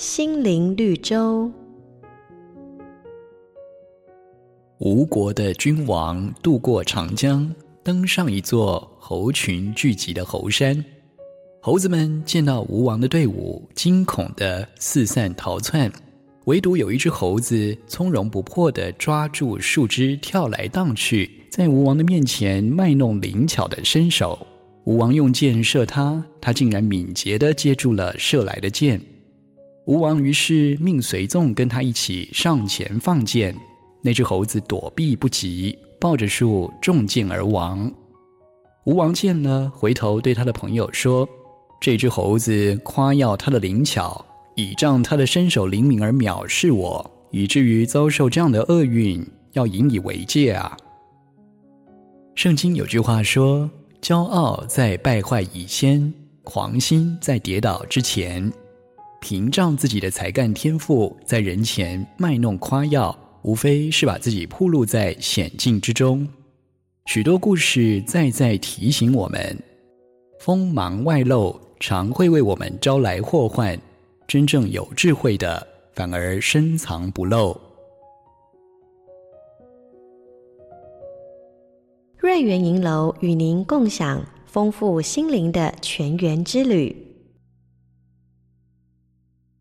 心灵绿洲。吴国的君王渡过长江，登上一座猴群聚集的猴山。猴子们见到吴王的队伍，惊恐地四散逃窜。唯独有一只猴子从容不迫地抓住树枝，跳来荡去，在吴王的面前卖弄灵巧的身手。吴王用箭射他，他竟然敏捷地接住了射来的箭。吴王于是命随从跟他一起上前放箭。那只猴子躲避不及，抱着树中箭而亡。吴王见了，回头对他的朋友说：“这只猴子夸耀他的灵巧，倚仗他的身手灵敏而藐视我，以至于遭受这样的厄运，要引以为戒啊！”圣经有句话说：“骄傲在败坏以先，狂心在跌倒之前。”凭仗自己的才干天赋，在人前卖弄夸耀。无非是把自己暴露在险境之中。许多故事再再提醒我们：锋芒外露常会为我们招来祸患；真正有智慧的，反而深藏不露。瑞圆银楼与您共享丰富心灵的泉源之旅。